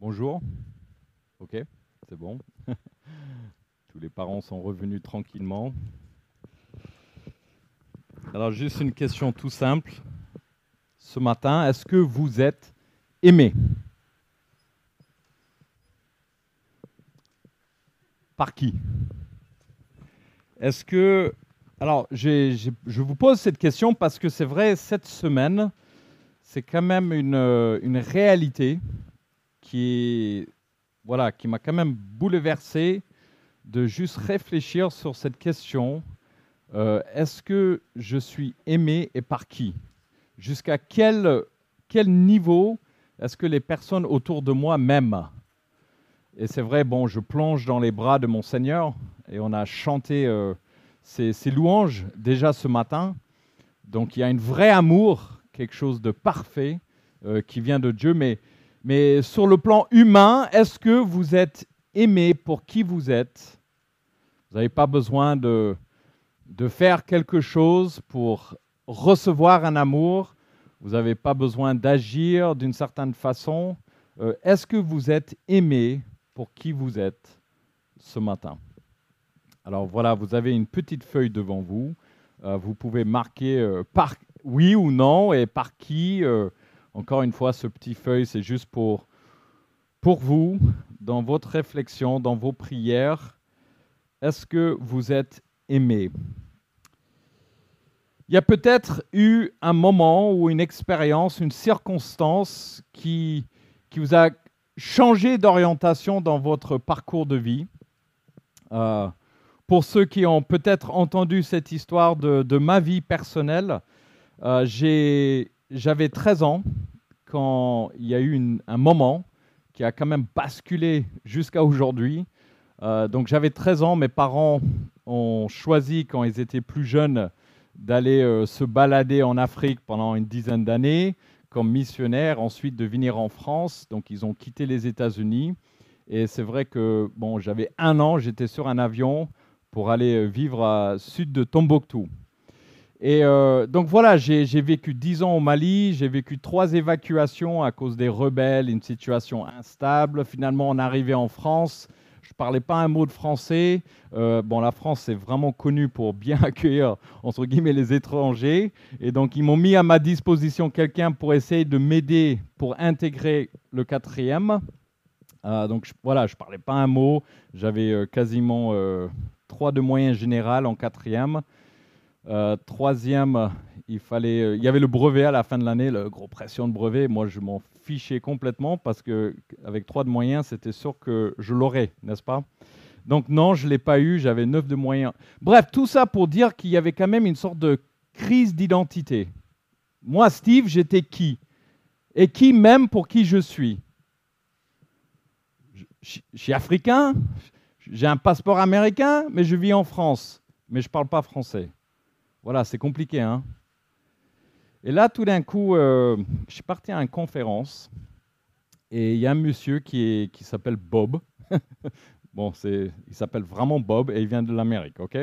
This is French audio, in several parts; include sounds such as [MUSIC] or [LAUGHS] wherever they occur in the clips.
Bonjour. Ok, c'est bon. [LAUGHS] Tous les parents sont revenus tranquillement. Alors juste une question tout simple. Ce matin, est-ce que vous êtes aimé? Par qui? Est-ce que... Alors, je vous pose cette question parce que c'est vrai, cette semaine, c'est quand même une réalité qui, voilà, qui m'a quand même bouleversé de juste réfléchir sur cette question. Euh, Est-ce que je suis aimé et par qui? Jusqu'à quel, quel niveau est-ce que les personnes autour de moi m'aiment? Et c'est vrai, bon, je plonge dans les bras de mon Seigneur et on a chanté euh, ces, ces louanges déjà ce matin. Donc il y a un vrai amour, quelque chose de parfait euh, qui vient de Dieu. Mais, mais sur le plan humain, est-ce que vous êtes aimé pour qui vous êtes? Vous n'avez pas besoin de, de faire quelque chose pour recevoir un amour. Vous n'avez pas besoin d'agir d'une certaine façon. Euh, est-ce que vous êtes aimé pour qui vous êtes ce matin? Alors voilà, vous avez une petite feuille devant vous. Euh, vous pouvez marquer euh, par oui ou non et par qui. Encore une fois, ce petit feuille, c'est juste pour, pour vous, dans votre réflexion, dans vos prières. Est-ce que vous êtes aimé? Il y a peut-être eu un moment ou une expérience, une circonstance qui, qui vous a changé d'orientation dans votre parcours de vie. Euh, pour ceux qui ont peut-être entendu cette histoire de, de ma vie personnelle, euh, j'ai- j'avais 13 ans quand il y a eu un moment qui a quand même basculé jusqu'à aujourd'hui. Euh, donc j'avais 13 ans, mes parents ont choisi quand ils étaient plus jeunes d'aller euh, se balader en Afrique pendant une dizaine d'années comme missionnaires, ensuite de venir en France. Donc ils ont quitté les États-Unis. Et c'est vrai que bon, j'avais un an, j'étais sur un avion pour aller euh, vivre à sud de Tombouctou. Et euh, donc voilà, j'ai vécu 10 ans au Mali, j'ai vécu trois évacuations à cause des rebelles, une situation instable. Finalement, on arrivé en France. Je ne parlais pas un mot de français. Euh, bon, la France est vraiment connue pour bien [LAUGHS] accueillir, entre guillemets, les étrangers. Et donc, ils m'ont mis à ma disposition quelqu'un pour essayer de m'aider pour intégrer le quatrième. Euh, donc voilà, je parlais pas un mot. J'avais quasiment trois de moyenne générale en quatrième. Euh, troisième, il fallait, euh, il y avait le brevet à la fin de l'année, le gros pression de brevet. Moi, je m'en fichais complètement parce que avec trois de moyens, c'était sûr que je l'aurais, n'est-ce pas? Donc non, je l'ai pas eu. J'avais neuf de moyens. Bref, tout ça pour dire qu'il y avait quand même une sorte de crise d'identité. Moi, Steve, j'étais qui? Et qui m'aime pour qui je suis? Je suis africain, j'ai un passeport américain, mais je vis en France, mais je ne parle pas français. Voilà, c'est compliqué. Hein et là, tout d'un coup, euh, je suis parti à une conférence et il y a un monsieur qui, s'appelle Bob. [LAUGHS] bon, c'est, il s'appelle vraiment Bob et il vient de l'Amérique, ok?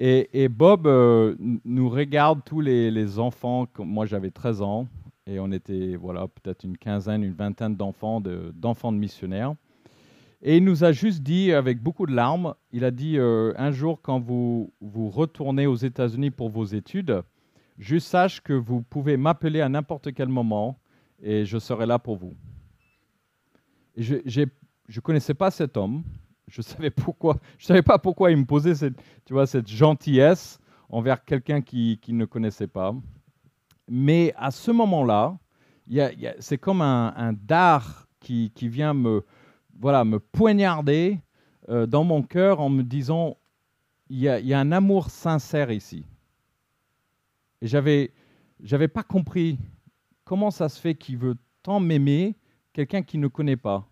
Et, Bob euh, nous regarde tous les, les enfants, moi j'avais 13 ans, et on était voilà, peut-être une quinzaine, une vingtaine d'enfants de, d'enfants de missionnaires. Et il nous a juste dit, avec beaucoup de larmes, il a dit euh, un jour, quand vous, vous retournez aux États-Unis pour vos études, juste sache que vous pouvez m'appeler à n'importe quel moment et je serai là pour vous. Et je ne connaissais pas cet homme. Je savais pourquoi. Je savais pas pourquoi il me posait cette, tu vois, cette gentillesse envers quelqu'un qui, qui ne connaissait pas. Mais à ce moment-là, c'est comme un, un dard qui, qui vient me, voilà, me poignarder euh, dans mon cœur en me disant il y, a, un amour sincère ici. Et j'avais j'avais pas compris comment ça se fait qu'il veut tant m'aimer quelqu'un qui ne connaît pas.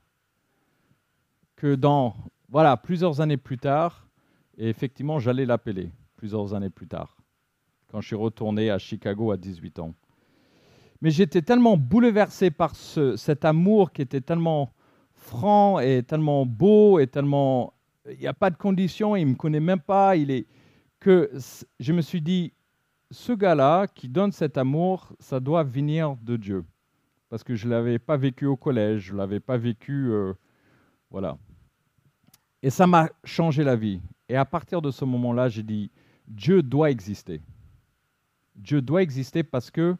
Que dans voilà plusieurs années plus tard, et effectivement j'allais l'appeler plusieurs années plus tard, quand je suis retourné à Chicago à 18 ans. Mais j'étais tellement bouleversé par ce- cet amour qui était tellement franc et tellement beau et tellement il n'y a pas de conditions, il me connaît même pas, il est que je me suis dit ce gars-là qui donne cet amour, ça doit venir de Dieu parce que je ne l'avais pas vécu au collège, je ne l'avais pas vécu, euh, voilà. Et ça m'a changé la vie. Et à partir de ce moment-là, j'ai dit, Dieu doit exister. Dieu doit exister parce que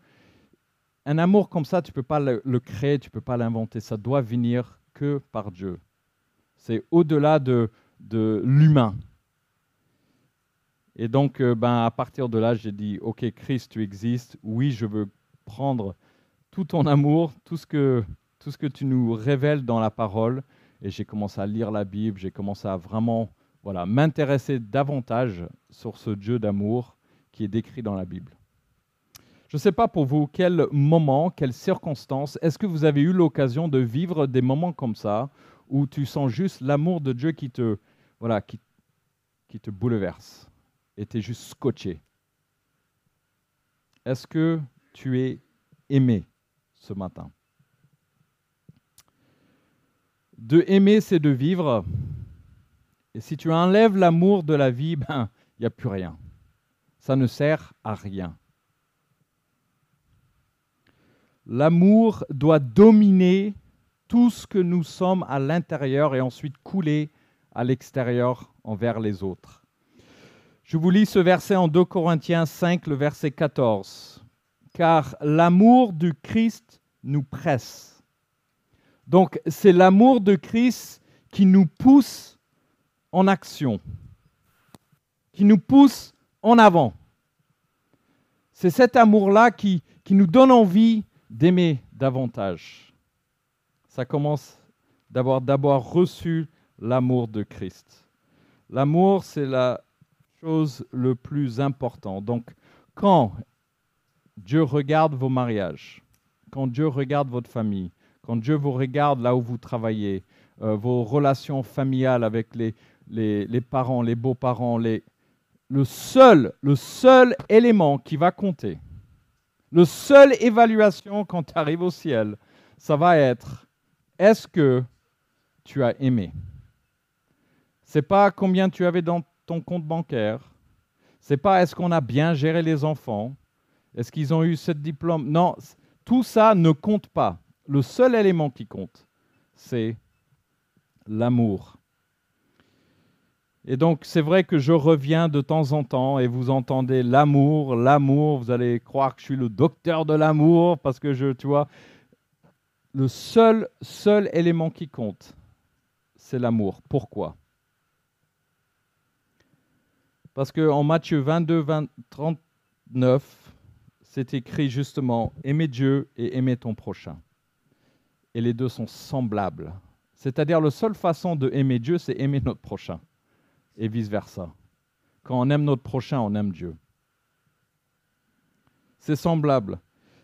un amour comme ça, tu ne peux pas le, créer, tu ne peux pas l'inventer. Ça doit venir que par Dieu. C'est au-delà de, de l'humain. Et donc, euh, ben, à partir de là, j'ai dit, OK, Christ, tu existes. Oui, je veux prendre tout ton amour, tout ce que, tout ce que tu nous révèles dans la parole. Et j'ai commencé à lire la Bible, j'ai commencé à vraiment voilà, m'intéresser davantage sur ce Dieu d'amour qui est décrit dans la Bible. Je ne sais pas pour vous quel moment, quelles circonstances, est-ce que vous avez eu l'occasion de vivre des moments comme ça, où tu sens juste l'amour de Dieu qui te, voilà, qui, qui te bouleverse et tu es juste scotché? Est-ce que tu es aimé ce matin? De aimer, c'est de vivre. Et si tu enlèves l'amour de la vie, ben, il n'y a plus rien. Ça ne sert à rien. L'amour doit dominer tout ce que nous sommes à l'intérieur et ensuite couler à l'extérieur envers les autres. Je vous lis ce verset en 2 Corinthiens 5, le verset 14. Car l'amour du Christ nous presse. Donc c'est l'amour de Christ qui nous pousse en action, qui nous pousse en avant. C'est cet amour-là qui, qui nous donne envie d'aimer davantage. Ça commence d'avoir d'abord reçu l'amour de Christ. L'amour, c'est la chose le plus important. Donc, quand Dieu regarde vos mariages, quand Dieu regarde votre famille, quand Dieu vous regarde là où vous travaillez, euh, vos relations familiales avec les, les, parents, les beaux-parents, les... le, seul, le seul élément qui va compter, le seule évaluation quand tu arrives au ciel, ça va être est-ce que tu as aimé? C'est pas combien tu avais dans ton compte bancaire. C'est pas est-ce qu'on a bien géré les enfants, est-ce qu'ils ont eu ce diplôme? Non, tout ça ne compte pas. Le seul élément qui compte, c'est l'amour. Et donc, c'est vrai que je reviens de temps en temps et vous entendez l'amour, l'amour. Vous allez croire que je suis le docteur de l'amour parce que je, tu vois, le seul, seul élément qui compte, c'est l'amour. Pourquoi? Parce qu'en Matthieu 22, 39, c'est écrit justement aimer Dieu et aimer ton prochain. Et les deux sont semblables. C'est-à-dire la seule façon de aimer Dieu, c'est aimer notre prochain. Et vice-versa. Quand on aime notre prochain, on aime Dieu. C'est semblable.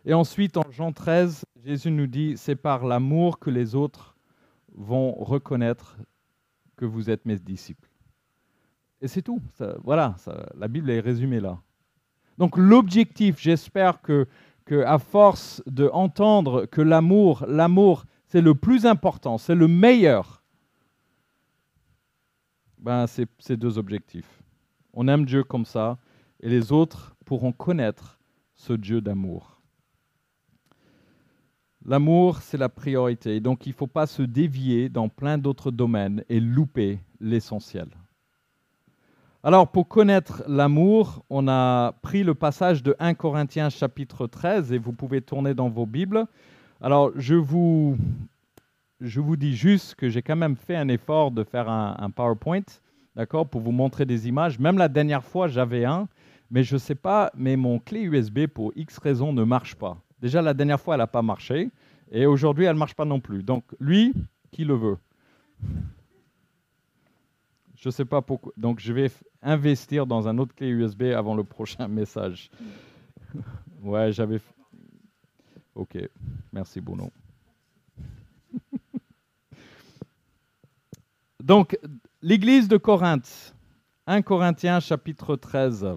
Et ensuite, en Jean 13, Jésus nous dit, c'est par l'amour que les autres vont reconnaître que vous êtes mes disciples. Et c'est tout. voilà, la Bible est résumée là. Donc l'objectif, j'espère que, que, à force d'entendre que l'amour, l'amour, c'est le plus important, c'est le meilleur, ben c'est ces deux objectifs. On aime Dieu comme ça, et les autres pourront connaître ce Dieu d'amour. L'amour, c'est la priorité, donc il ne faut pas se dévier dans plein d'autres domaines et louper l'essentiel. Alors, pour connaître l'amour, on a pris le passage de 1 Corinthiens chapitre 13 et vous pouvez tourner dans vos Bibles. Alors, je vous, je vous dis juste que j'ai quand même fait un effort de faire un, PowerPoint, d'accord, pour vous montrer des images. Même la dernière fois, j'avais un, mais je ne sais pas, mais mon clé USB, pour X raisons, ne marche pas. Déjà, la dernière fois, elle n'a pas marché, et aujourd'hui, elle ne marche pas non plus. Donc, lui, qui le veut? Je ne sais pas pourquoi. Donc, je vais investir dans un autre clé USB avant le prochain [LAUGHS] message. ouais, j'avais. Ok, merci Bruno. Donc, l'église de Corinthe, 1 Corinthiens chapitre 13.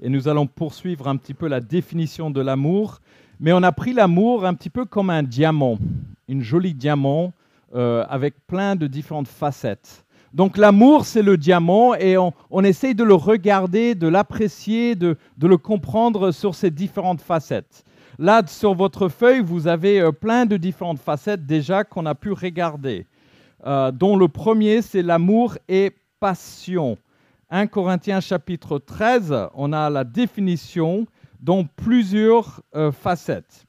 Et nous allons poursuivre un petit peu la définition de l'amour. Mais on a pris l'amour un petit peu comme un diamant, une jolie diamant euh, avec plein de différentes facettes. Donc l'amour, c'est le diamant et on, essaye de le regarder, de l'apprécier, de, le comprendre sur ses différentes facettes. Là, sur votre feuille, vous avez euh, plein de différentes facettes déjà qu'on a pu regarder, euh, dont le premier, c'est l'amour et passion. 1 Corinthiens chapitre 13, on a la définition dont plusieurs euh, facettes.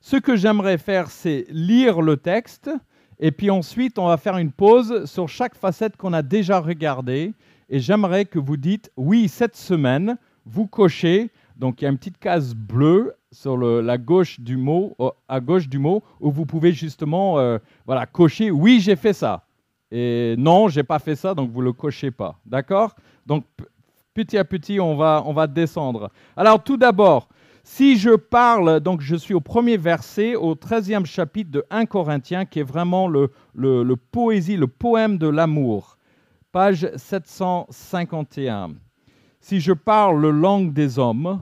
Ce que j'aimerais faire, c'est lire le texte, et puis ensuite, on va faire une pause sur chaque facette qu'on a déjà regardée, et j'aimerais que vous dites, oui, cette semaine, vous cochez, donc il y a une petite case bleue sur la gauche du mot, à gauche du mot, où vous pouvez justement euh, voilà, cocher, oui, j'ai fait ça. Et non, j'ai pas fait ça, donc vous le cochez pas. D'accord? Donc petit à petit, on va, on va descendre. Alors tout d'abord, si je parle, donc je suis au premier verset, au 13e chapitre de 1 Corinthiens, qui est vraiment le, le, poésie, le poème de l'amour, page 751 si je parle la langue des hommes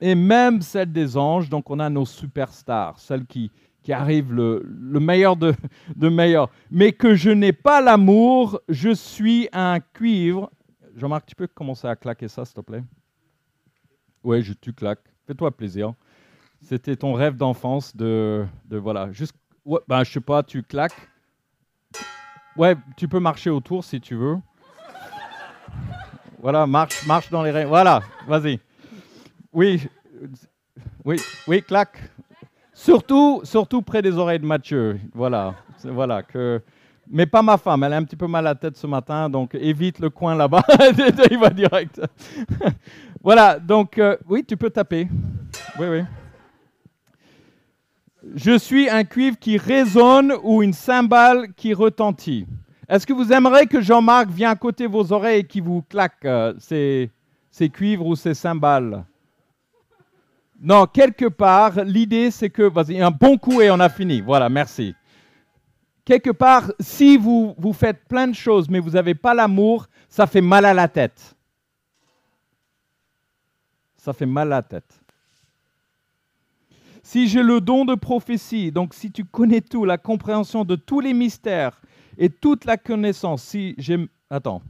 et même celle des anges, donc on a nos superstars, celles qui, qui arrivent le, meilleur de, de meilleur, mais que je n'ai pas l'amour, je suis un cuivre. Jean-Marc, tu peux commencer à claquer ça, s'il te plaît? Oui, je, tu claques. Fais-toi plaisir. C'était ton rêve d'enfance de, de, voilà, juste, ouais, ben, je sais pas, tu claques. Ouais, tu peux marcher autour si tu veux. Voilà, marche, marche dans les règles. Voilà, vas-y. Oui, oui, oui, clac. Surtout, surtout près des oreilles de Mathieu. Voilà, voilà. Mais pas ma femme, elle a un petit peu mal à la tête ce matin, donc évite le coin là-bas. [LAUGHS] Il va direct. [LAUGHS] voilà, donc euh, oui, tu peux taper. Oui, oui. Je suis un cuivre qui résonne ou une cymbale qui retentit. Est-ce que vous aimeriez que Jean-Marc vienne à côté vos oreilles et qu'il vous claque euh, ses, cuivres ou ses cymbales? Non, quelque part, l'idée c'est que, vas-y, un bon coup et on a fini. Voilà, merci. Quelque part, si vous, faites plein de choses mais vous n'avez pas l'amour, ça fait mal à la tête. Ça fait mal à la tête. Si j'ai le don de prophétie, donc si tu connais tout, la compréhension de tous les mystères, et toute la connaissance, si j'ai... Attends.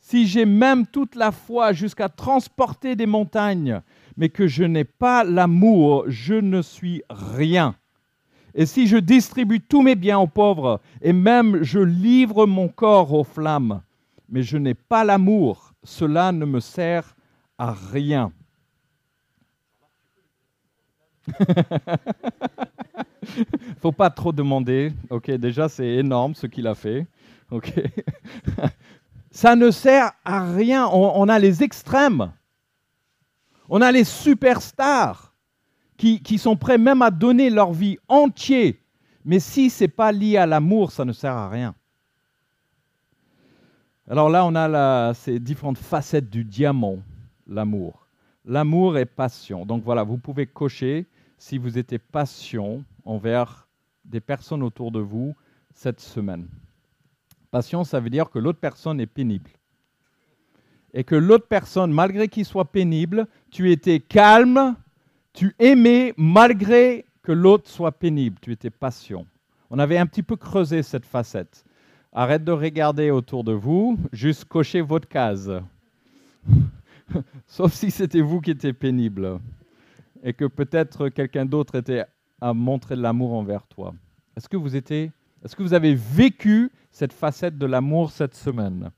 si j'ai même toute la foi jusqu'à transporter des montagnes, mais que je n'ai pas l'amour, je ne suis rien. Et si je distribue tous mes biens aux pauvres, et même je livre mon corps aux flammes, mais je n'ai pas l'amour, cela ne me sert à rien. [LAUGHS] faut pas trop demander. Déjà c'est énorme ce qu'il a fait. Ok, [LAUGHS] ça ne sert à rien. On, a les extrêmes. On a les superstars qui, sont prêts même à donner leur vie entière. Mais si c'est pas lié à l'amour, ça ne sert à rien. Alors là, on a ces différentes facettes du diamant, l'amour. L'amour est passion. Donc voilà, vous pouvez cocher si vous étiez passion envers des personnes autour de vous cette semaine. Passion, ça veut dire que l'autre personne est pénible. Et que l'autre personne, malgré qu'il soit pénible, tu étais calme, tu aimais malgré que l'autre soit pénible, tu étais passion. On avait un petit peu creusé cette facette. Arrête de regarder autour de vous, juste cochez votre case. [LAUGHS] Sauf si c'était vous qui étiez pénible et que peut-être quelqu'un d'autre était à montrer de l'amour envers toi. Est-ce que vous est-ce que vous avez vécu cette facette de l'amour cette semaine?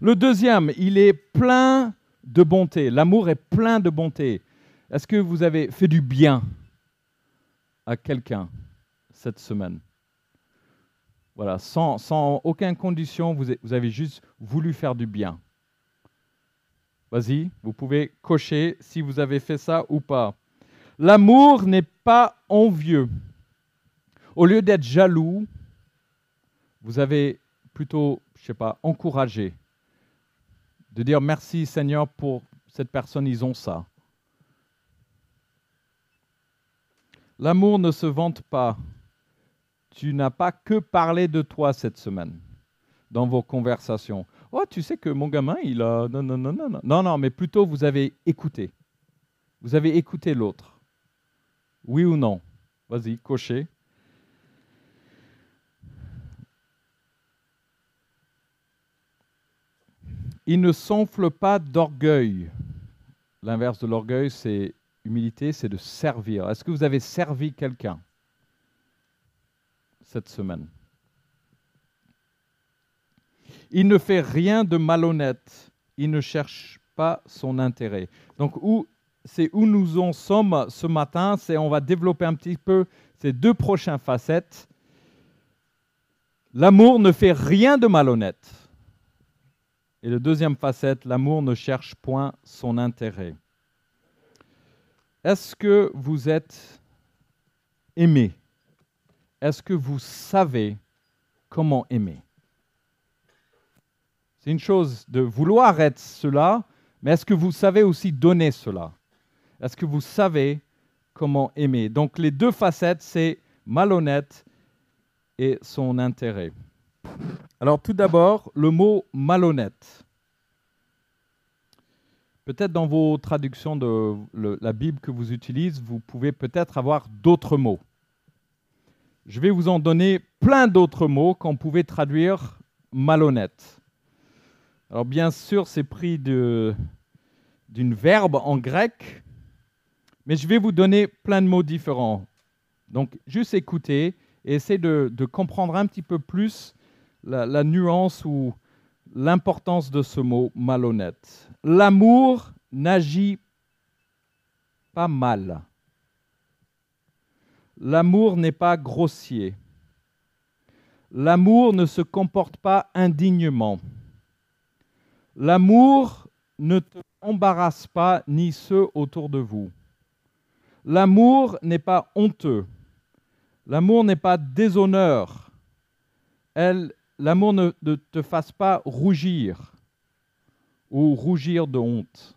Le deuxième, il est plein de bonté. L'amour est plein de bonté. Est-ce que vous avez fait du bien à quelqu'un cette semaine? Voilà, sans, sans aucune condition, vous, avez juste voulu faire du bien. Vas-y, vous pouvez cocher si vous avez fait ça ou pas. L'amour n'est pas envieux. Au lieu d'être jaloux, vous avez plutôt, je ne sais pas, encouragé. De dire merci Seigneur pour cette personne, ils ont ça. L'amour ne se vante pas. Tu n'as pas que parlé de toi cette semaine dans vos conversations. Oh, tu sais que mon gamin, il a... Non, non, non, non. Non, non, mais plutôt vous avez écouté. Vous avez écouté l'autre. Oui ou non? Vas-y, cochez. Il ne s'enfle pas d'orgueil. L'inverse de l'orgueil, c'est humilité, c'est de servir. Est-ce que vous avez servi quelqu'un cette semaine? Il ne fait rien de malhonnête. Il ne cherche pas son intérêt. Donc, c'est où nous en sommes ce matin. C'est on va développer un petit peu ces deux prochaines facettes. L'amour ne fait rien de malhonnête. Et la deuxième facette, l'amour ne cherche point son intérêt. Est-ce que vous êtes aimé? Est-ce que vous savez comment aimer? C'est une chose de vouloir être cela, mais est-ce que vous savez aussi donner cela? Est-ce que vous savez comment aimer? Donc les deux facettes, c'est malhonnête et son intérêt. Alors tout d'abord, le mot malhonnête. Peut-être dans vos traductions de la Bible que vous utilisez, vous pouvez peut-être avoir d'autres mots. Je vais vous en donner plein d'autres mots qu'on pouvait traduire malhonnête. Alors bien sûr, c'est pris d'une verbe en grec, mais je vais vous donner plein de mots différents. Donc juste écoutez et essayez de, comprendre un petit peu plus la, nuance ou l'importance de ce mot malhonnête. L'amour n'agit pas mal. L'amour n'est pas grossier. L'amour ne se comporte pas indignement. L'amour ne te embarrasse pas ni ceux autour de vous. L'amour n'est pas honteux. L'amour n'est pas déshonneur. L'amour ne, te fasse pas rougir ou rougir de honte.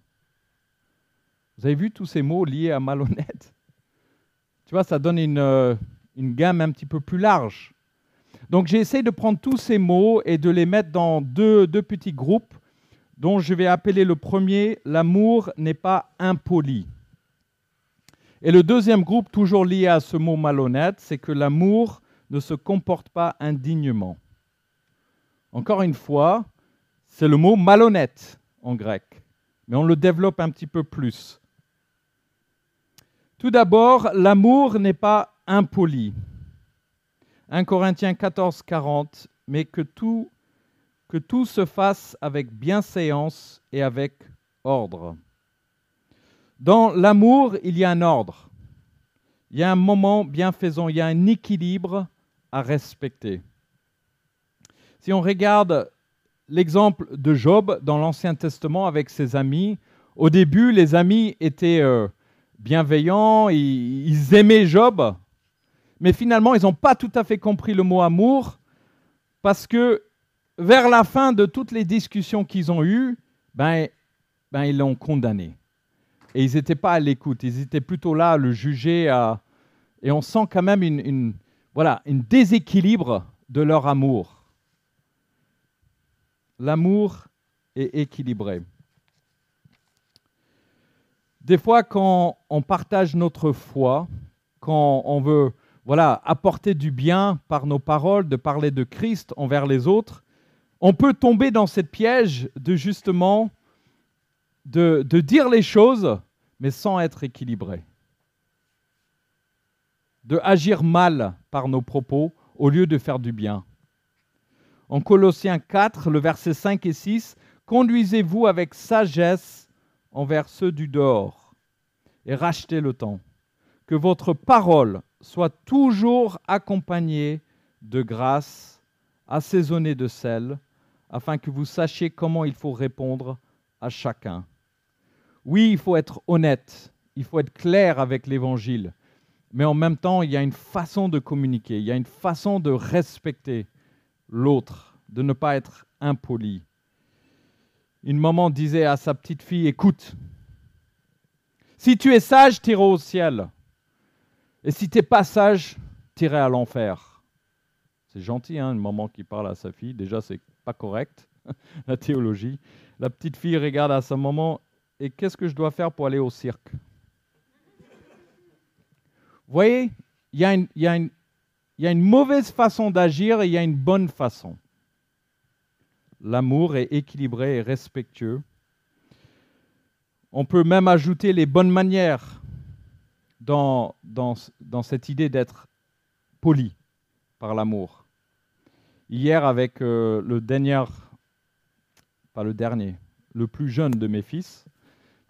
Vous avez vu tous ces mots liés à malhonnête? Tu vois, ça donne une, euh, une gamme un petit peu plus large. Donc j'ai essayé de prendre tous ces mots et de les mettre dans deux, deux petits groupes dont je vais appeler le premier L'amour n'est pas impoli. Et le deuxième groupe, toujours lié à ce mot malhonnête, c'est que l'amour ne se comporte pas indignement. Encore une fois, c'est le mot malhonnête en grec, mais on le développe un petit peu plus. Tout d'abord, l'amour n'est pas impoli. 1 Corinthiens 14, 40, mais que tout, que tout se fasse avec bienséance et avec ordre. Dans l'amour, il y a un ordre. Il y a un moment bienfaisant, il y a un équilibre à respecter. Si on regarde l'exemple de Job dans l'Ancien Testament avec ses amis, au début, les amis étaient euh, bienveillants, ils, aimaient Job, mais finalement, ils n'ont pas tout à fait compris le mot amour, parce que vers la fin de toutes les discussions qu'ils ont eues, ben, ben, ils l'ont condamné. Et ils n'étaient pas à l'écoute, ils étaient plutôt là à le juger, et on sent quand même une, voilà, un déséquilibre de leur amour l'amour est équilibré. Des fois, quand on partage notre foi, quand on veut voilà, apporter du bien par nos paroles, de parler de Christ envers les autres, on peut tomber dans cette piège de justement de, dire les choses, mais sans être équilibré. De agir mal par nos propos au lieu de faire du bien en Colossiens 4, le verset 5 et 6, Conduisez-vous avec sagesse envers ceux du dehors et rachetez le temps. Que votre parole soit toujours accompagnée de grâce, assaisonnée de sel, afin que vous sachiez comment il faut répondre à chacun. Oui, il faut être honnête, il faut être clair avec l'Évangile, mais en même temps, il y a une façon de communiquer, il y a une façon de respecter l'autre, de ne pas être impoli. Une maman disait à sa petite fille, écoute, si tu es sage, t'iras au ciel. Et si tu n'es pas sage, t'iras à l'enfer. C'est gentil, hein, une maman qui parle à sa fille. Déjà, c'est pas correct, [LAUGHS] la théologie. La petite fille regarde à sa maman, et qu'est-ce que je dois faire pour aller au cirque? Vous voyez, il y, y, il y a une mauvaise façon d'agir et il y a une bonne façon. L'amour est équilibré et respectueux. On peut même ajouter les bonnes manières. dans, cette idée d'être poli par l'amour. Hier, avec euh, le dernier, pas le dernier, le plus jeune de mes fils,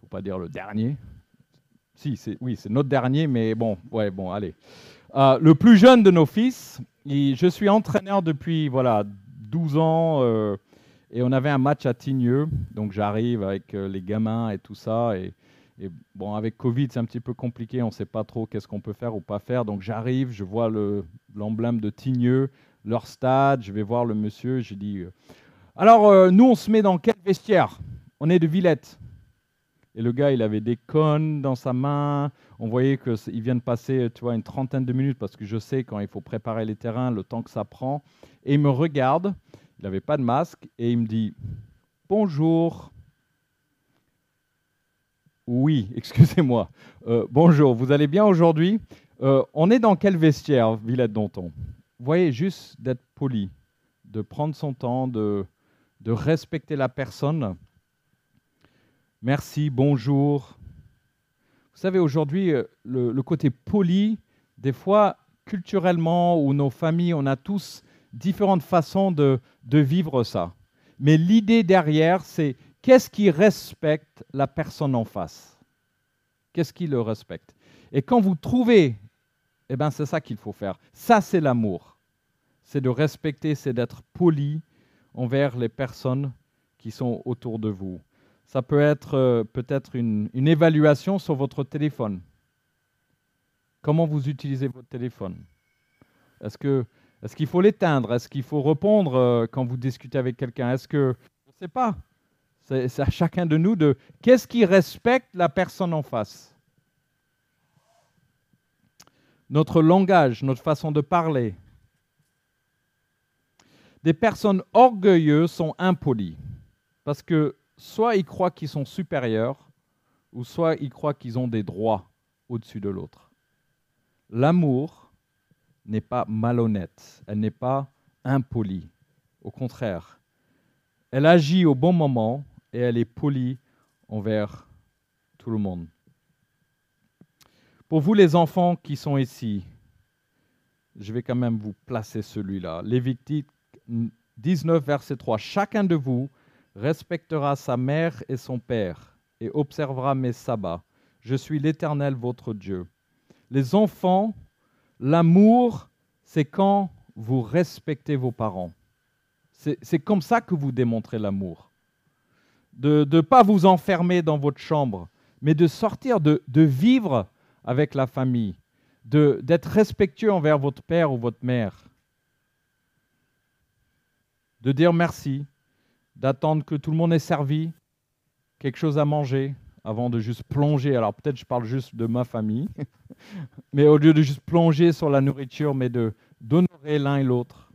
faut pas dire le dernier. Si, oui, c'est notre dernier, mais bon, ouais, bon, allez. Euh, le plus jeune de nos fils, je suis entraîneur depuis voilà 12 ans euh, et on avait un match à Tigneux, donc j'arrive avec les gamins et tout ça et, et bon, avec Covid, c'est un petit peu compliqué, on ne sait pas trop qu'est-ce qu'on peut faire ou pas faire. Donc j'arrive, je vois l'emblème de Tigneux, leur stade, je vais voir le monsieur, je dis Alors, nous, on se met dans quel vestiaire? On est de Villette. Et le gars, il avait des cônes dans sa main. On voyait qu'il vient de passer tu vois, une trentaine de minutes parce que je sais quand il faut préparer les terrains, le temps que ça prend. Et il me regarde, il n'avait pas de masque, et il me dit Bonjour. Oui, [LAUGHS] excusez-moi. Euh, bonjour, vous allez bien aujourd'hui? Euh, On est dans quel vestiaire, Villette Danton Vous voyez, juste d'être poli, de prendre son temps, de, de respecter la personne. Merci, bonjour. Vous savez, aujourd'hui, euh, le, côté poli, des fois, culturellement, ou nos familles, on a tous différentes façons de, de vivre ça. Mais l'idée derrière, c'est qu'est-ce qui respecte la personne en face? Qu'est-ce qui le respecte? Et quand vous trouvez, eh ben c'est ça qu'il faut faire. Ça, c'est l'amour. C'est de respecter, c'est d'être poli envers les personnes qui sont autour de vous. Ça peut être euh, peut-être une, évaluation sur votre téléphone. Comment vous utilisez votre téléphone? Est-ce que est-ce qu'il faut l'éteindre? Est-ce qu'il faut répondre euh, quand vous discutez avec quelqu'un? Est-ce que je ne sais pas c'est à chacun de nous de qu'est-ce qui respecte la personne en face? Notre langage, notre façon de parler. Des personnes orgueilleuses sont impolies parce que soit ils croient qu'ils sont supérieurs ou soit ils croient qu'ils ont des droits au-dessus de l'autre. L'amour n'est pas malhonnête, elle n'est pas impolie. Au contraire, elle agit au bon moment et elle est polie envers tout le monde. Pour vous les enfants qui sont ici, je vais quand même vous placer celui-là. Lévitique 19, verset 3. Chacun de vous respectera sa mère et son père et observera mes sabbats. Je suis l'Éternel, votre Dieu. Les enfants, l'amour, c'est quand vous respectez vos parents. C'est comme ça que vous démontrez l'amour de ne pas vous enfermer dans votre chambre, mais de sortir, de, de vivre avec la famille, d'être respectueux envers votre père ou votre mère, de dire merci, d'attendre que tout le monde ait servi quelque chose à manger avant de juste plonger. Alors peut-être je parle juste de ma famille, [LAUGHS] mais au lieu de juste plonger sur la nourriture, mais de d'honorer l'un et l'autre.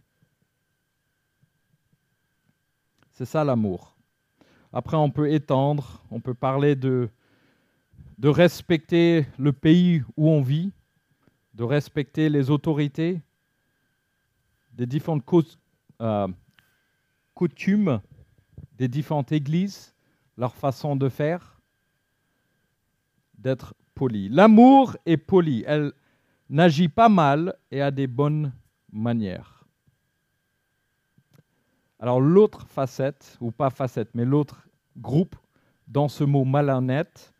C'est ça l'amour. Après, on peut étendre, on peut parler de, de respecter le pays où on vit, de respecter les autorités, des différentes euh, coutumes des différentes églises, leur façon de faire, d'être poli. L'amour est poli, elle n'agit pas mal et a des bonnes manières. Alors l'autre facette, ou pas facette, mais l'autre groupe dans ce mot malhonnête,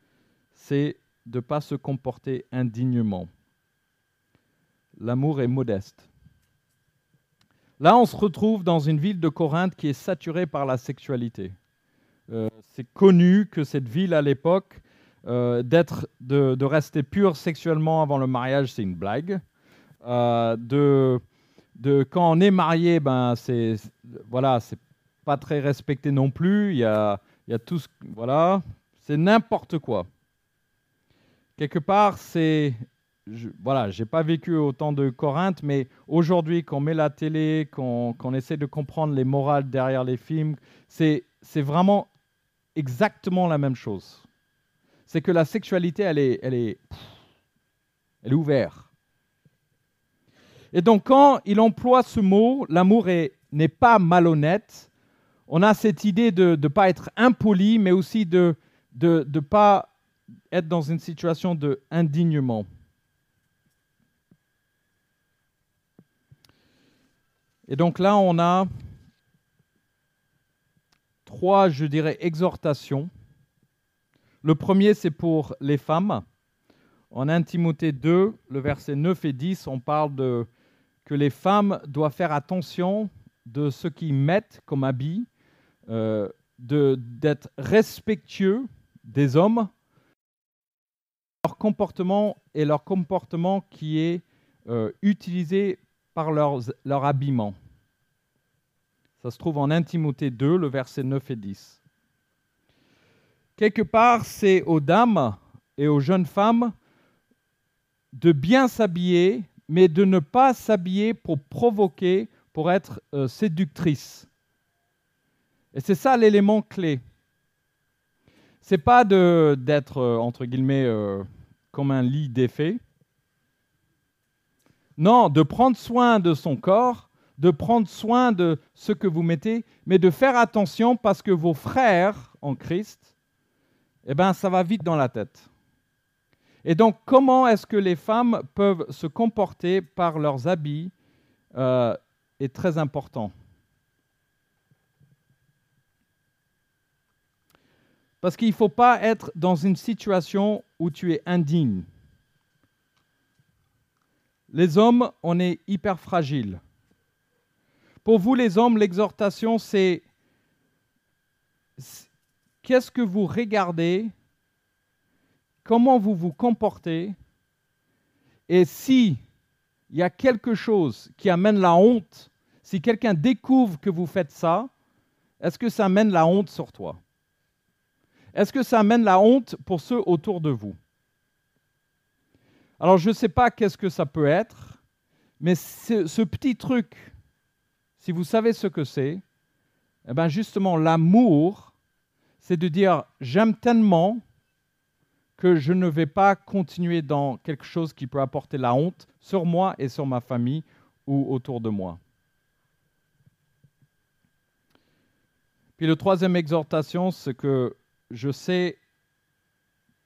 c'est de ne pas se comporter indignement. L'amour est modeste. Là, on se retrouve dans une ville de Corinthe qui est saturée par la sexualité. Euh, c'est connu que cette ville à l'époque, euh, d'être, de, rester pure sexuellement avant le mariage, c'est une blague. Euh, de, quand on est marié, ben c'est voilà, c'est pas très respecté non plus. Il y a, il y a tout, voilà, c'est n'importe quoi. Quelque part, c'est je, voilà, j'ai pas vécu autant de Corinthe, mais aujourd'hui, qu'on met la télé, qu'on essaie de comprendre les morales derrière les films, c'est vraiment exactement la même chose. C'est que la sexualité, elle est, ouverte. Et donc quand il emploie ce mot, l'amour n'est pas malhonnête, on a cette idée de ne pas être impoli, mais aussi de ne de pas être dans une situation de indignement. Et donc là, on a trois, je dirais, exhortations. Le premier, c'est pour les femmes. En 1 Timothée 2, le verset 9 et 10, on parle de que les femmes doivent faire attention de ce qu'ils mettent comme habit, euh, d'être respectueux des hommes, leur comportement et leur comportement qui est euh, utilisé par leur habillement. Ça se trouve en 1 Timothée 2, le verset 9 et 10. Quelque part, c'est aux dames et aux jeunes femmes de bien s'habiller, mais de ne pas s'habiller pour provoquer, pour être euh, séductrice. Et c'est ça l'élément clé. C'est pas d'être, euh, entre guillemets, euh, comme un lit défait. Non, de prendre soin de son corps, de prendre soin de ce que vous mettez, mais de faire attention parce que vos frères en Christ, eh bien, ça va vite dans la tête. Et donc, comment est-ce que les femmes peuvent se comporter par leurs habits euh, est très important. Parce qu'il ne faut pas être dans une situation où tu es indigne. Les hommes, on est hyper fragiles. Pour vous, les hommes, l'exhortation, c'est qu'est-ce que vous regardez, comment vous vous comportez, et si il y a quelque chose qui amène la honte, si quelqu'un découvre que vous faites ça, est-ce que ça amène la honte sur toi? Est-ce que ça amène la honte pour ceux autour de vous? Alors je ne sais pas qu'est-ce que ça peut être, mais ce, petit truc, si vous savez ce que c'est, eh bien justement l'amour, c'est de dire j'aime tellement que je ne vais pas continuer dans quelque chose qui peut apporter la honte sur moi et sur ma famille ou autour de moi. Puis le troisième exhortation, c'est que je sais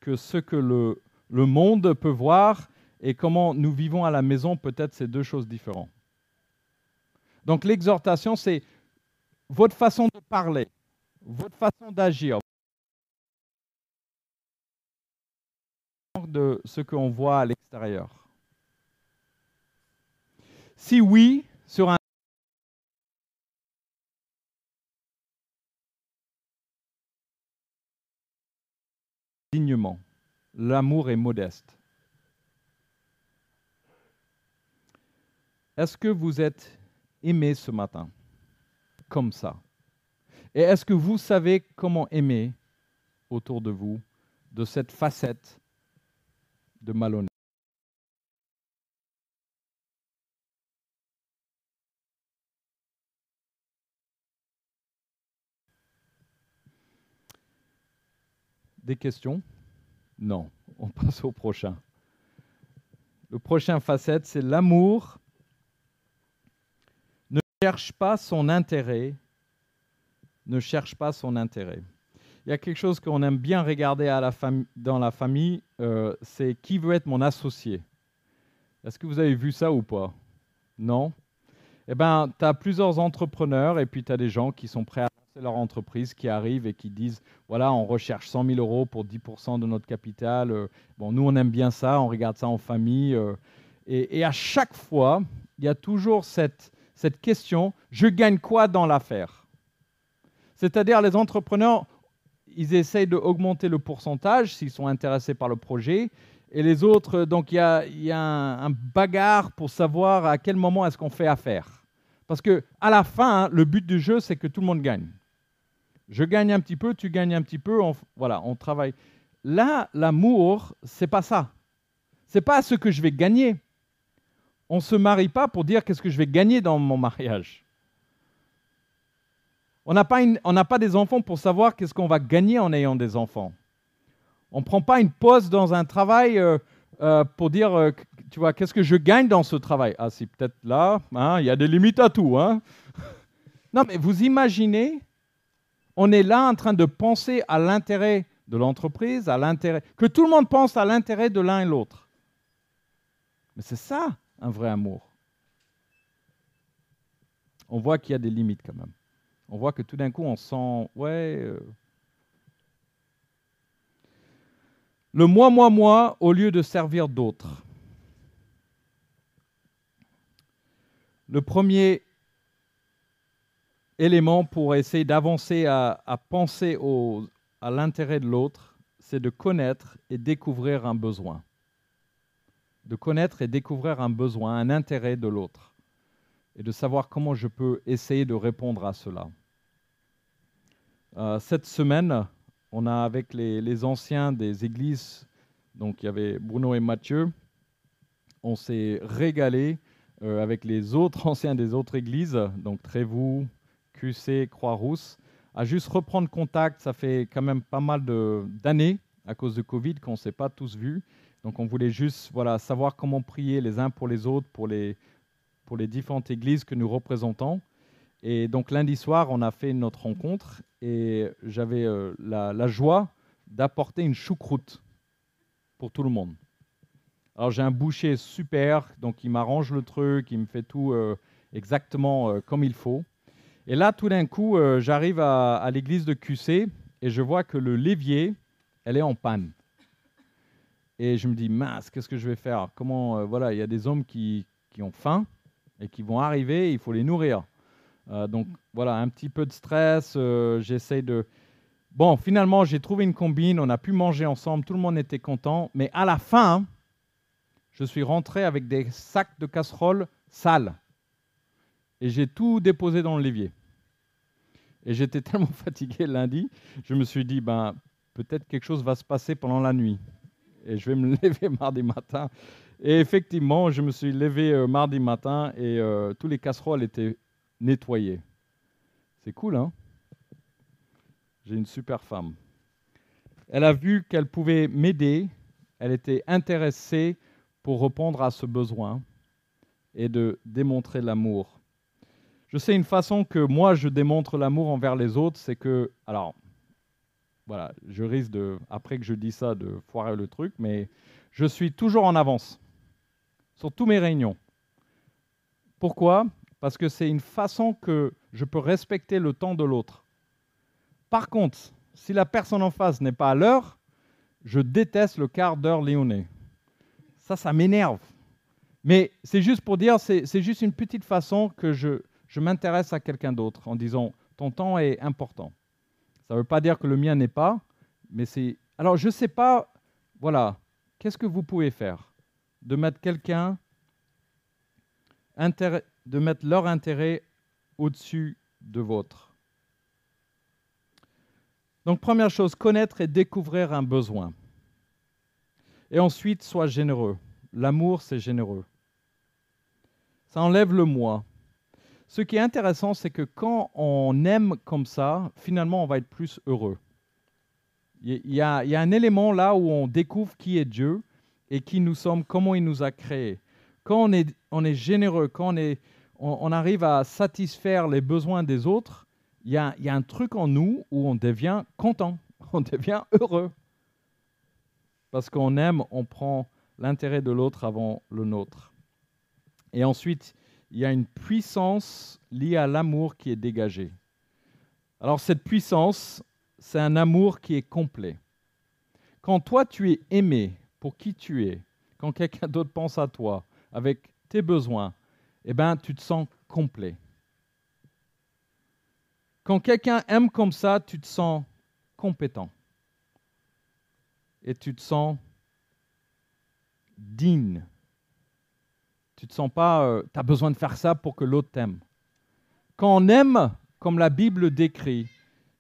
que ce que le, le monde peut voir et comment nous vivons à la maison, peut-être c'est deux choses différentes. Donc l'exhortation, c'est votre façon de parler, votre façon d'agir, de ce qu'on voit à l'extérieur. Si oui, sur un dignement. L'amour est modeste. Est-ce que vous êtes aimé ce matin comme ça? Et est-ce que vous savez comment aimer autour de vous de cette facette de malhonnête? Des questions? Non. [LAUGHS] On passe au prochain. Le prochain facette, c'est l'amour ne cherche pas son intérêt, ne cherche pas son intérêt. Il y a quelque chose qu'on aime bien regarder dans la famille, euh, c'est qui veut être mon associé. Est-ce que vous avez vu ça ou pas? Non? Eh bien, tu as plusieurs entrepreneurs et puis tu as des gens qui sont prêts à leur entreprise qui arrive et qui disent voilà, on recherche 100 000 euros pour 10% de notre capital. Euh, bon, nous, on aime bien ça, on regarde ça en famille. Euh, et, à chaque fois, il y a toujours cette, cette question je gagne quoi dans l'affaire? C'est-à-dire, les entrepreneurs, ils essayent d'augmenter le pourcentage s'ils sont intéressés par le projet. Et les autres, donc il y a, y a un, bagarre pour savoir à quel moment est-ce qu'on fait affaire. Parce que à la fin, le but du jeu, c'est que tout le monde gagne. Je gagne un petit peu, tu gagnes un petit peu, on, voilà, on travaille. Là, l'amour, c'est pas ça. C'est pas ce que je vais gagner. On se marie pas pour dire qu'est-ce que je vais gagner dans mon mariage. On n'a pas, pas des enfants pour savoir qu'est-ce qu'on va gagner en ayant des enfants. On ne prend pas une pause dans un travail euh, euh, pour dire, euh, tu vois, qu'est-ce que je gagne dans ce travail? Ah, c'est peut-être là, hein, il y a des limites à tout. Hein. [LAUGHS] non, mais vous imaginez on est là en train de penser à l'intérêt de l'entreprise, à l'intérêt, que tout le monde pense à l'intérêt de l'un et l'autre. Mais c'est ça un vrai amour. on voit qu'il y a des limites quand même. On voit que tout d'un coup, on sent, ouais. Euh, le moi, moi, moi, au lieu de servir d'autres. Le premier élément pour essayer d'avancer à, penser à l'intérêt de l'autre, c'est de connaître et découvrir un besoin. De connaître et découvrir un besoin, un intérêt de l'autre. Et de savoir comment je peux essayer de répondre à cela. Euh, cette semaine, on a avec les, anciens des églises, donc il y avait Bruno et Mathieu, on s'est régalé euh, avec les autres [LAUGHS] anciens des autres églises, donc Trévoux, QC, Croix-Rousse, à juste reprendre contact. Ça fait quand même pas mal d'années à cause de Covid qu'on ne s'est pas tous vus. Donc on voulait juste voilà, savoir comment prier les uns pour les autres, pour les, pour les différentes églises que nous représentons. Et donc lundi soir, on a fait notre rencontre et j'avais euh, la, joie d'apporter une choucroute pour tout le monde. Alors j'ai un boucher super, donc il m'arrange le truc, il me fait tout euh, exactement euh, comme il faut. Et là, tout d'un coup, j'arrive à, l'église de QC et je vois que le l'évier, elle est en panne. Et je me dis, mince, qu'est-ce que je vais faire? Comment, voilà, il y a des hommes qui, qui ont faim et qui vont arriver, il faut les nourrir. Euh, donc voilà, un petit peu de stress. Euh, j'essaie de. Bon, finalement, j'ai trouvé une combine. On a pu manger ensemble. Tout le monde était content. Mais à la fin, je suis rentré avec des sacs de casseroles sales. Et j'ai tout déposé dans le l'évier. Et j'étais [LAUGHS] tellement fatigué lundi, je me suis dit, ben, peut-être quelque chose va se passer pendant la nuit. Et je vais me [LAUGHS] lever mardi matin. Et effectivement, je me suis levé euh, mardi matin et tous les casseroles étaient nettoyer. C'est cool, hein? J'ai une super femme. Elle a vu qu'elle pouvait m'aider. Elle était intéressée pour répondre à ce besoin et de démontrer l'amour. Je sais une façon que moi je démontre l'amour envers les autres, c'est que, alors, voilà, je risque de, après que je dis ça, de foirer le truc, mais je suis toujours en avance sur tous mes réunions. Pourquoi? Parce que c'est une façon que je peux respecter le temps de l'autre. Par contre, si la personne en face n'est pas à l'heure, je déteste le quart d'heure léoné. Ça, ça m'énerve. Mais c'est juste pour dire, c'est juste une petite façon que je, je m'intéresse à quelqu'un d'autre en disant, ton temps est important. Ça ne veut pas dire que le mien n'est pas, mais c'est... Alors, je ne sais pas, voilà, qu'est-ce que vous pouvez faire De mettre quelqu'un de mettre leur intérêt au-dessus de votre? Donc première chose, connaître et découvrir un besoin. Et ensuite, sois généreux. L'amour, c'est généreux. Ça enlève le moi. Ce qui est intéressant, c'est que quand on aime comme ça, finalement, on va être plus heureux. Il y, a, il y a un élément là où on découvre qui est Dieu et qui nous sommes, comment il nous a créés. Quand on est, généreux, quand on est on, arrive à satisfaire les besoins des autres, il y, a, un truc en nous où on devient content, [LAUGHS] on devient heureux. Parce qu'on aime, on prend l'intérêt de l'autre avant le nôtre. Et ensuite, il y a une puissance liée à l'amour qui est dégagée. Alors cette puissance, c'est un amour qui est complet. Quand toi tu es aimé pour qui tu es, quand quelqu'un [LAUGHS] d'autre pense à toi, avec tes besoins, eh bien, tu te sens complet. Quand quelqu'un aime comme ça, tu te sens compétent. Et tu te sens digne. Tu ne te sens pas, euh, tu as besoin de faire ça pour que l'autre t'aime. Quand on aime, comme la Bible décrit,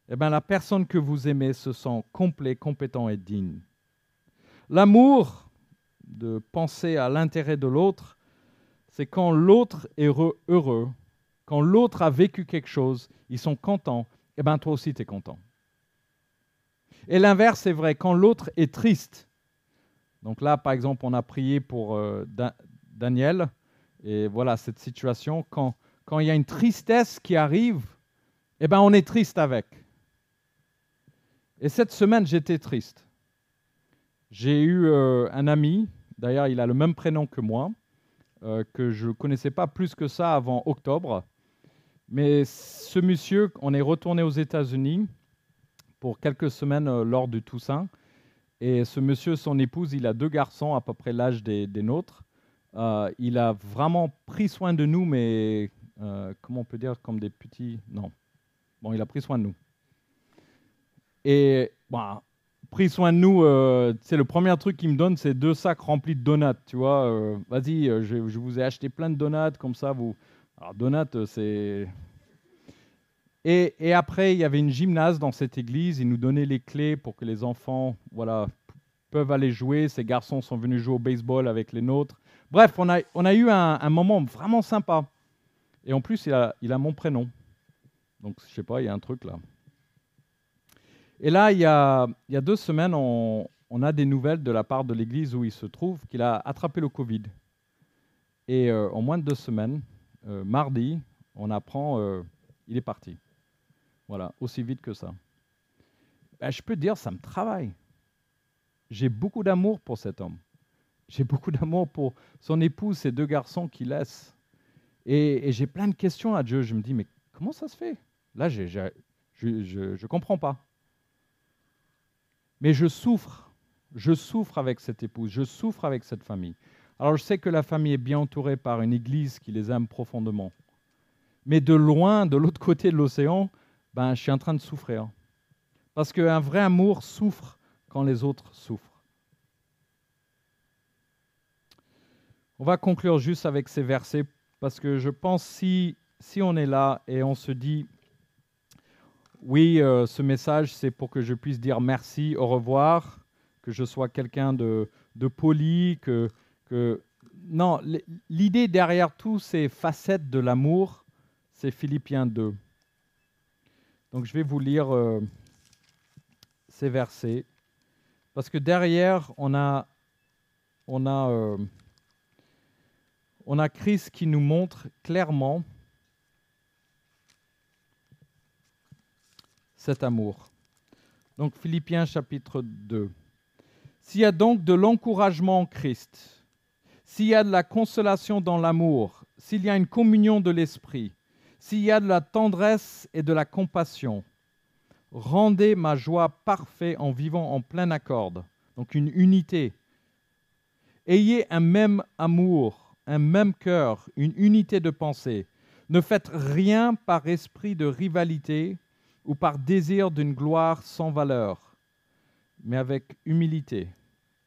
eh bien, la personne que vous aimez se sent complet, compétent et digne. L'amour, de penser à l'intérêt de l'autre, c'est quand l'autre est heureux, quand l'autre a vécu quelque chose, ils sont contents, eh bien toi aussi tu es content. Et l'inverse est vrai, quand l'autre est triste. Donc là, par exemple, on a prié pour euh, Daniel, et voilà cette situation, quand, quand il y a une tristesse qui arrive, eh bien on est triste avec. Et cette semaine, j'étais triste. J'ai eu euh, un ami, d'ailleurs il a le même prénom que moi, euh, que je ne connaissais pas plus que ça avant octobre. Mais ce monsieur, on est retourné aux États-Unis pour quelques semaines euh, lors du Toussaint. Et ce monsieur, son épouse, il a deux garçons à peu près l'âge des, nôtres. Euh, il a vraiment pris soin de nous, mais euh, comment on peut dire, comme des petits. Non. Bon, il a pris soin de nous. Et bon, pris soin de nous, c'est le premier truc qu'il me donne, c'est deux sacs remplis de donuts. Tu vois, vas-y, je, vous ai acheté plein de donuts, comme ça, vous, alors Donat, euh, c'est... Et, après, il y avait une gymnase dans cette église. Il nous donnait les clés pour que les enfants voilà, peuvent aller jouer. Ces garçons sont venus jouer au baseball avec les nôtres. Bref, on a, eu un, moment vraiment sympa. Et en plus, il a, mon prénom. Donc, je sais pas, il y a un truc là. Et là, il y a, deux semaines, on, on, a des nouvelles de la part de l'église où il se trouve qu'il a attrapé le Covid. Et euh, en moins de deux semaines, euh, mardi, on apprend, euh, il est parti. Voilà, aussi vite que ça. Ben, je peux dire, ça me travaille. J'ai beaucoup d'amour pour cet homme. J'ai beaucoup d'amour pour son épouse, ses deux garçons qu'il laisse. Et, j'ai plein de questions à Dieu. Je me dis, mais comment ça se fait? Là, je ne comprends pas. Mais je souffre. Je souffre avec cette épouse. Je souffre avec cette famille. Alors je sais que la famille est bien entourée par une église qui les aime profondément. Mais de loin, de l'autre côté de l'océan, ben, je suis en train de souffrir. Parce qu'un vrai amour souffre quand les autres souffrent. On va conclure juste avec ces versets parce que je pense si, si on est là et on se dit, oui, euh, ce message, c'est pour que je puisse dire merci, au revoir, que je sois quelqu'un de, poli, que, non, l'idée derrière tous ces facettes de l'amour, c'est Philippiens 2. Donc je vais vous lire euh, ces versets, parce que derrière, on a, on a, euh, on a Christ qui nous montre clairement cet amour. Donc Philippiens chapitre 2. S'il y a donc de l'encouragement en Christ, s'il y a de la consolation dans l'amour, s'il y a une communion de l'esprit, s'il y a de la tendresse et de la compassion, rendez ma joie parfaite en vivant en plein accord, donc une unité. Ayez un même amour, un même cœur, une unité de pensée. Ne faites rien par esprit de rivalité ou par désir d'une gloire sans valeur, mais avec humilité.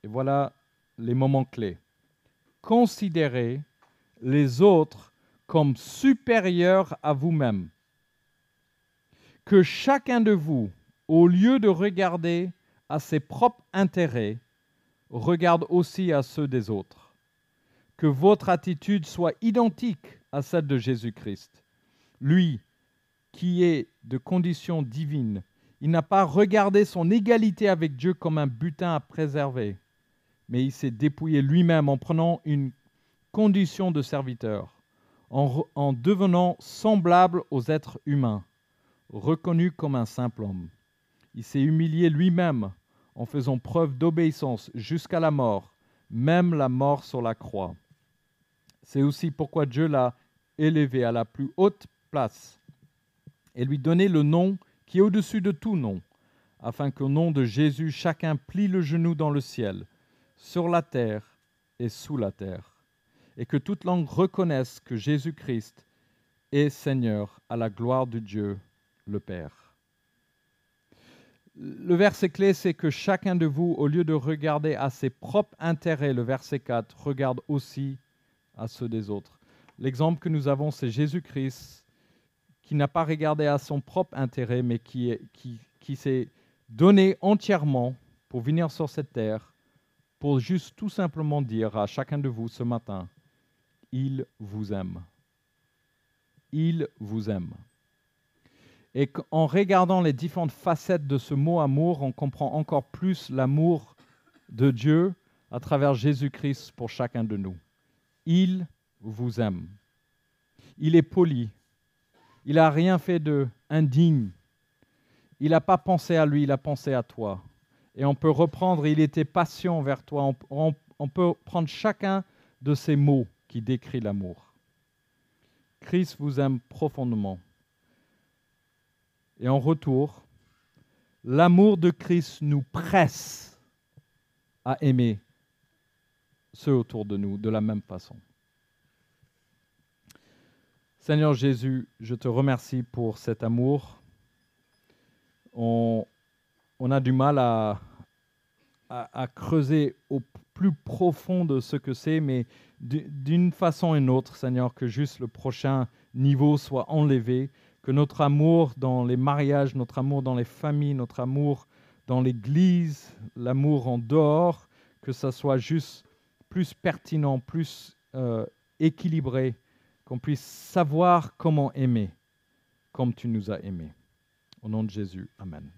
Et voilà les moments clés considérez les autres comme supérieurs à vous-même. Que chacun de vous, au lieu de regarder à ses propres intérêts, regarde aussi à ceux des autres. Que votre attitude soit identique à celle de Jésus-Christ. Lui, qui est de condition divine, il n'a pas regardé son égalité avec Dieu comme un butin à préserver mais il s'est dépouillé lui-même en prenant une condition de serviteur, en, devenant semblable aux êtres humains, reconnu comme un simple homme. Il s'est humilié lui-même en faisant preuve d'obéissance jusqu'à la mort, même la mort sur la croix. C'est aussi pourquoi Dieu l'a élevé à la plus haute place et lui donné le nom qui est au-dessus de tout nom, afin qu'au nom de Jésus chacun plie le genou dans le ciel sur la terre et sous la terre, et que toute langue reconnaisse que Jésus-Christ est Seigneur à la gloire de Dieu le Père. Le verset clé, c'est que chacun de vous, au lieu de regarder à ses propres intérêts, le verset 4, regarde aussi à ceux des autres. L'exemple que nous avons, c'est Jésus-Christ qui n'a pas regardé à son propre intérêt, mais qui, s'est donné entièrement pour venir sur cette terre pour juste tout simplement dire à chacun de vous ce matin, il vous aime. Il vous aime. Et en regardant les différentes facettes de ce mot amour, on comprend encore plus l'amour de Dieu à travers Jésus-Christ pour chacun de nous. Il vous aime. Il est poli. Il n'a rien fait de indigne. Il n'a pas pensé à lui, il a pensé à toi et on peut reprendre, il était patient vers toi. On, peut prendre chacun de ces mots qui décrit l'amour. Christ vous aime profondément. Et en retour, l'amour de Christ nous presse à aimer ceux autour de nous de la même façon. Seigneur Jésus, je te remercie pour cet amour. On, a du mal à, à, creuser au plus profond de ce que c'est, mais d'une façon ou une autre, Seigneur, que juste le prochain niveau soit enlevé, que notre amour dans les mariages, notre amour dans les familles, notre amour dans l'Église, l'amour en dehors, que ça soit juste plus pertinent, plus euh, équilibré, qu'on puisse savoir comment aimer comme tu nous as aimés. Au nom de Jésus, Amen.